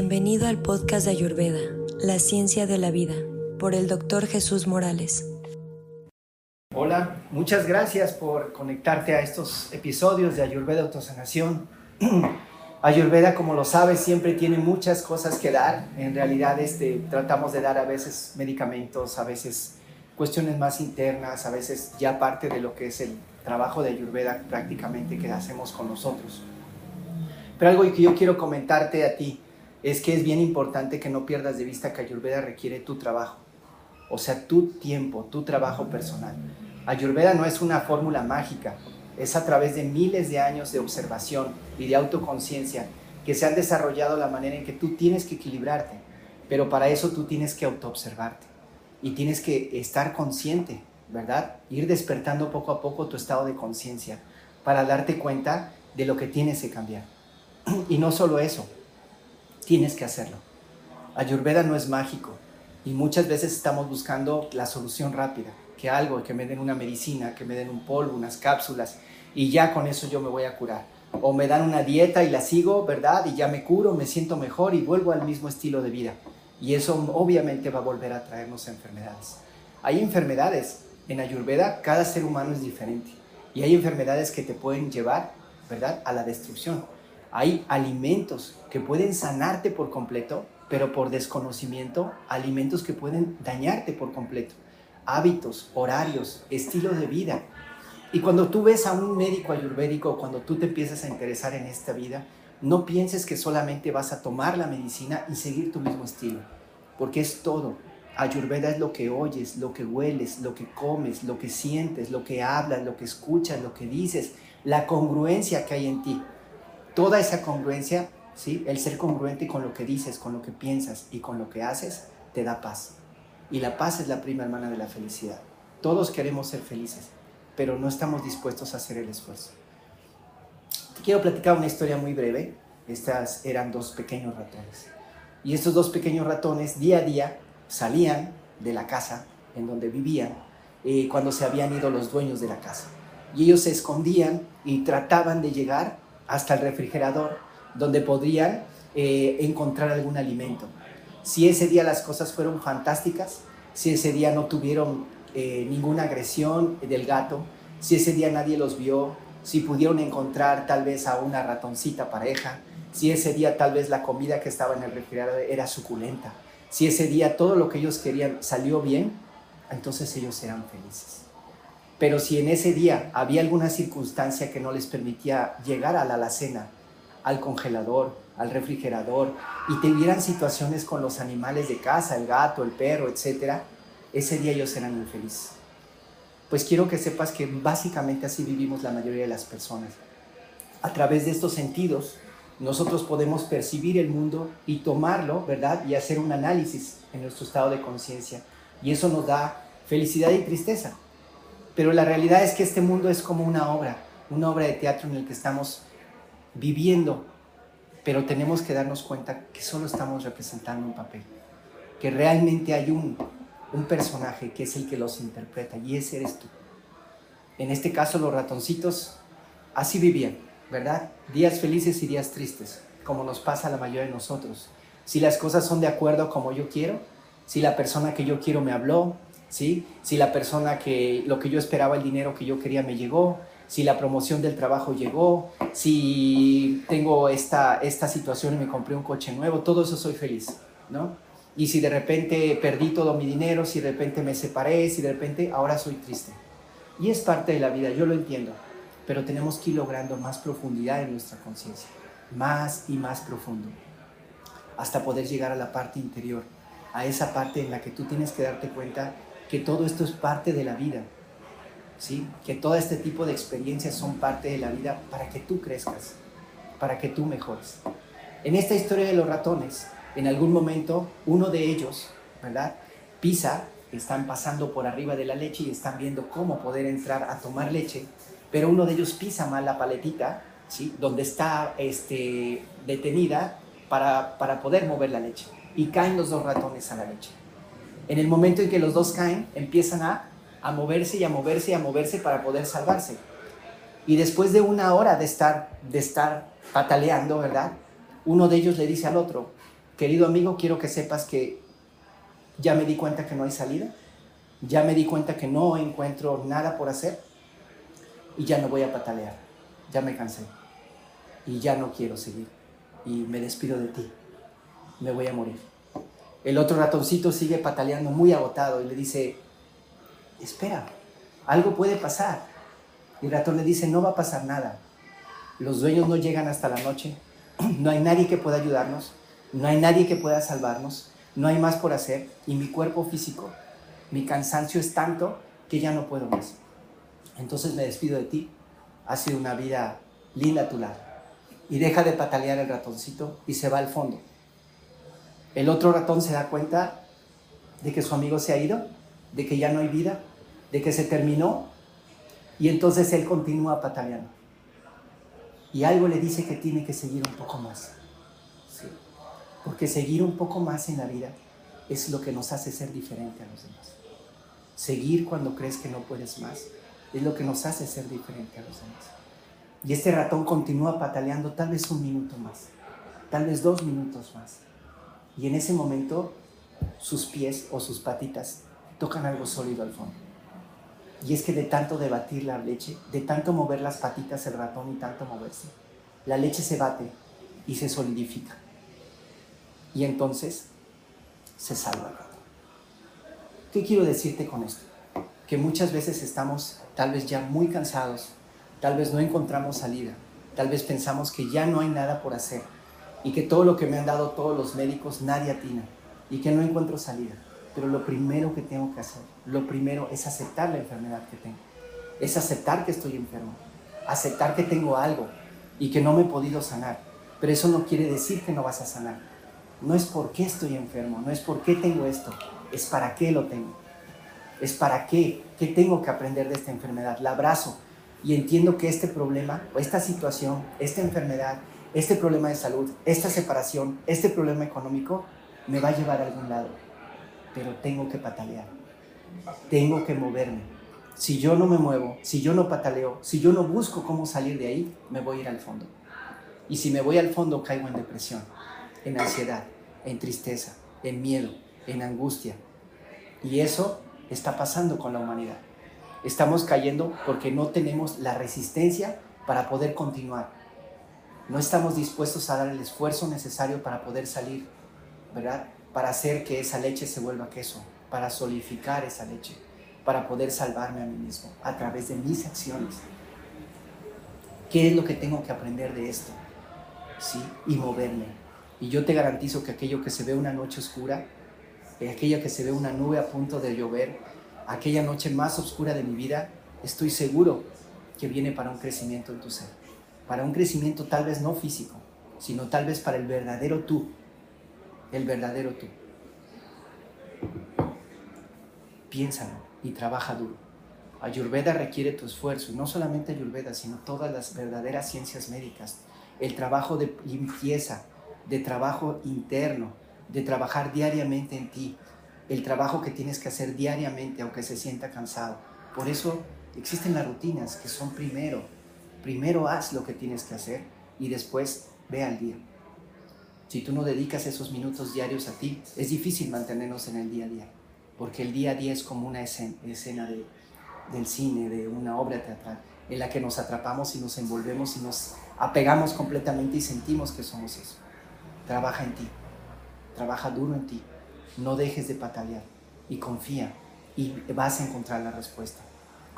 Bienvenido al podcast de Ayurveda, La Ciencia de la Vida, por el doctor Jesús Morales. Hola, muchas gracias por conectarte a estos episodios de Ayurveda Autosanación. Ayurveda, como lo sabes, siempre tiene muchas cosas que dar. En realidad, este, tratamos de dar a veces medicamentos, a veces cuestiones más internas, a veces ya parte de lo que es el trabajo de Ayurveda prácticamente que hacemos con nosotros. Pero algo que yo quiero comentarte a ti es que es bien importante que no pierdas de vista que Ayurveda requiere tu trabajo, o sea, tu tiempo, tu trabajo personal. Ayurveda no es una fórmula mágica, es a través de miles de años de observación y de autoconciencia que se han desarrollado la manera en que tú tienes que equilibrarte, pero para eso tú tienes que autoobservarte y tienes que estar consciente, ¿verdad? Ir despertando poco a poco tu estado de conciencia para darte cuenta de lo que tienes que cambiar. Y no solo eso, tienes que hacerlo. Ayurveda no es mágico y muchas veces estamos buscando la solución rápida, que algo, que me den una medicina, que me den un polvo, unas cápsulas y ya con eso yo me voy a curar. O me dan una dieta y la sigo, ¿verdad? Y ya me curo, me siento mejor y vuelvo al mismo estilo de vida. Y eso obviamente va a volver a traernos enfermedades. Hay enfermedades, en Ayurveda cada ser humano es diferente. Y hay enfermedades que te pueden llevar, ¿verdad?, a la destrucción. Hay alimentos que pueden sanarte por completo, pero por desconocimiento, alimentos que pueden dañarte por completo. Hábitos, horarios, estilo de vida. Y cuando tú ves a un médico ayurvédico, cuando tú te empiezas a interesar en esta vida, no pienses que solamente vas a tomar la medicina y seguir tu mismo estilo, porque es todo. Ayurveda es lo que oyes, lo que hueles, lo que comes, lo que sientes, lo que hablas, lo que escuchas, lo que dices, la congruencia que hay en ti toda esa congruencia, ¿sí? el ser congruente con lo que dices, con lo que piensas y con lo que haces, te da paz. Y la paz es la prima hermana de la felicidad. Todos queremos ser felices, pero no estamos dispuestos a hacer el esfuerzo. Te quiero platicar una historia muy breve. Estas eran dos pequeños ratones. Y estos dos pequeños ratones día a día salían de la casa en donde vivían eh, cuando se habían ido los dueños de la casa. Y ellos se escondían y trataban de llegar hasta el refrigerador, donde podrían eh, encontrar algún alimento. Si ese día las cosas fueron fantásticas, si ese día no tuvieron eh, ninguna agresión del gato, si ese día nadie los vio, si pudieron encontrar tal vez a una ratoncita pareja, si ese día tal vez la comida que estaba en el refrigerador era suculenta, si ese día todo lo que ellos querían salió bien, entonces ellos eran felices. Pero si en ese día había alguna circunstancia que no les permitía llegar a la alacena, al congelador, al refrigerador, y tuvieran situaciones con los animales de casa, el gato, el perro, etc., ese día ellos eran infelices. Pues quiero que sepas que básicamente así vivimos la mayoría de las personas. A través de estos sentidos, nosotros podemos percibir el mundo y tomarlo, ¿verdad? Y hacer un análisis en nuestro estado de conciencia. Y eso nos da felicidad y tristeza. Pero la realidad es que este mundo es como una obra, una obra de teatro en el que estamos viviendo, pero tenemos que darnos cuenta que solo estamos representando un papel, que realmente hay un, un personaje que es el que los interpreta y ese eres tú. En este caso los ratoncitos así vivían, ¿verdad? Días felices y días tristes, como nos pasa a la mayoría de nosotros. Si las cosas son de acuerdo como yo quiero, si la persona que yo quiero me habló, ¿sí? Si la persona que lo que yo esperaba, el dinero que yo quería me llegó, si la promoción del trabajo llegó, si tengo esta, esta situación y me compré un coche nuevo, todo eso soy feliz, ¿no? Y si de repente perdí todo mi dinero, si de repente me separé, si de repente ahora soy triste. Y es parte de la vida, yo lo entiendo, pero tenemos que ir logrando más profundidad en nuestra conciencia, más y más profundo, hasta poder llegar a la parte interior, a esa parte en la que tú tienes que darte cuenta que todo esto es parte de la vida, ¿sí? que todo este tipo de experiencias son parte de la vida para que tú crezcas, para que tú mejores. En esta historia de los ratones, en algún momento uno de ellos, ¿verdad? Pisa, están pasando por arriba de la leche y están viendo cómo poder entrar a tomar leche, pero uno de ellos pisa mal la paletita, ¿sí? Donde está este, detenida para, para poder mover la leche. Y caen los dos ratones a la leche. En el momento en que los dos caen, empiezan a, moverse y a moverse y a moverse para poder salvarse. Y después de una hora de estar, de estar pataleando, ¿verdad? Uno de ellos le dice al otro, querido amigo, quiero que sepas que ya me di cuenta que no hay salida, ya me di cuenta que no encuentro nada por hacer y ya no voy a patalear, ya me cansé y ya no quiero seguir y me despido de ti, me voy a morir. El otro ratoncito sigue pataleando muy agotado y le dice, espera, algo puede pasar. Y el ratón le dice, no va a pasar nada. Los dueños no llegan hasta la noche, no hay nadie que pueda ayudarnos, no hay nadie que pueda salvarnos, no hay más por hacer y mi cuerpo físico, mi cansancio es tanto que ya no puedo más. Entonces me despido de ti, ha sido una vida linda a tu lado. Y deja de patalear el ratoncito y se va al fondo. El otro ratón se da cuenta de que su amigo se ha ido, de que ya no hay vida, de que se terminó y entonces él continúa pataleando. Y algo le dice que tiene que seguir un poco más. Porque seguir un poco más en la vida es lo que nos hace ser diferente a los demás. Seguir cuando crees que no puedes más es lo que nos hace ser diferente a los demás. Y este ratón continúa pataleando tal vez un minuto más, tal vez dos minutos más. Y en ese momento sus pies o sus patitas tocan algo sólido al fondo. Y es que de tanto debatir la leche, de tanto mover las patitas el ratón y tanto moverse, la leche se bate y se solidifica. Y entonces se salva el ratón. ¿Qué quiero decirte con esto? Que muchas veces estamos tal vez ya muy cansados, tal vez no encontramos salida, tal vez pensamos que ya no hay nada por hacer y que todo lo que me han dado todos los médicos nadie atina y que no encuentro salida. Pero lo primero que tengo que hacer, lo primero es aceptar la enfermedad que tengo, es aceptar que estoy enfermo, aceptar que tengo algo y que no me he podido sanar. Pero eso no quiere decir que no vas a sanar. No es por qué estoy enfermo, no es por qué tengo esto, es para qué lo tengo. Es para qué, qué tengo que aprender de esta enfermedad. La abrazo y entiendo que este problema, o esta situación, esta enfermedad, este problema de salud, esta separación, este problema económico, me va a llevar a algún lado. Pero tengo que patalear, tengo que moverme. Si yo no me muevo, si yo no pataleo, si yo no busco cómo salir de ahí, me voy a ir al fondo. Y si me voy al fondo, caigo en depresión, en ansiedad, en tristeza, en miedo, en angustia. Y eso está pasando con la humanidad. Estamos cayendo porque no tenemos la resistencia para poder continuar no estamos dispuestos a dar el esfuerzo necesario para poder salir, ¿verdad? Para hacer que esa leche se vuelva queso, para solidificar esa leche, para poder salvarme a mí mismo a través de mis acciones. ¿Qué es lo que tengo que aprender de esto? ¿Sí? Y moverme. Y yo te garantizo que aquello que se ve una noche oscura, aquella que se ve una nube a punto de llover, aquella noche más oscura de mi vida, estoy seguro que viene para un crecimiento en tu ser para un crecimiento tal vez no físico, sino tal vez para el verdadero tú, el verdadero tú. Piénsalo y trabaja duro. Ayurveda requiere tu esfuerzo, y no solamente Ayurveda, sino todas las verdaderas ciencias médicas, el trabajo de limpieza, de trabajo interno, de trabajar diariamente en ti, el trabajo que tienes que hacer diariamente aunque se sienta cansado. Por eso existen las rutinas que son primero Primero haz lo que tienes que hacer y después ve al día. Si tú no dedicas esos minutos diarios a ti, es difícil mantenernos en el día a día, porque el día a día es como una escena, del cine, de una obra teatral, en la que nos atrapamos y nos envolvemos y nos apegamos completamente y sentimos que somos eso. Trabaja en ti, trabaja duro en ti, no dejes de patalear y confía y vas a encontrar la respuesta.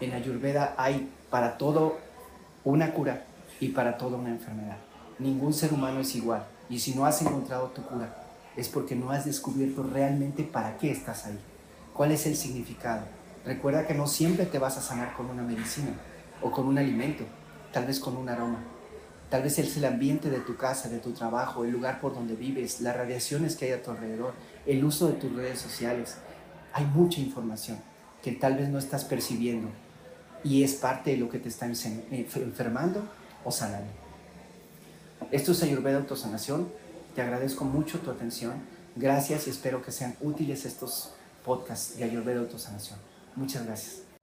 En Ayurveda hay para todo una cura y para toda una enfermedad. Ningún ser humano es igual y si no has encontrado tu cura es porque no has descubierto realmente para qué estás ahí, cuál es el significado. Recuerda que no siempre te vas a sanar con una medicina o con un alimento, tal vez con un aroma. Tal vez es el ambiente de tu casa, de tu trabajo, el lugar por donde vives, las radiaciones que hay a tu alrededor, el uso de tus redes sociales. Hay mucha información que tal vez no estás percibiendo y es parte de lo que te está enfermando o sanando. Esto es Ayurveda Autosanación. Te agradezco mucho tu atención. Gracias y espero que sean útiles estos podcasts de Ayurveda Autosanación. Muchas gracias.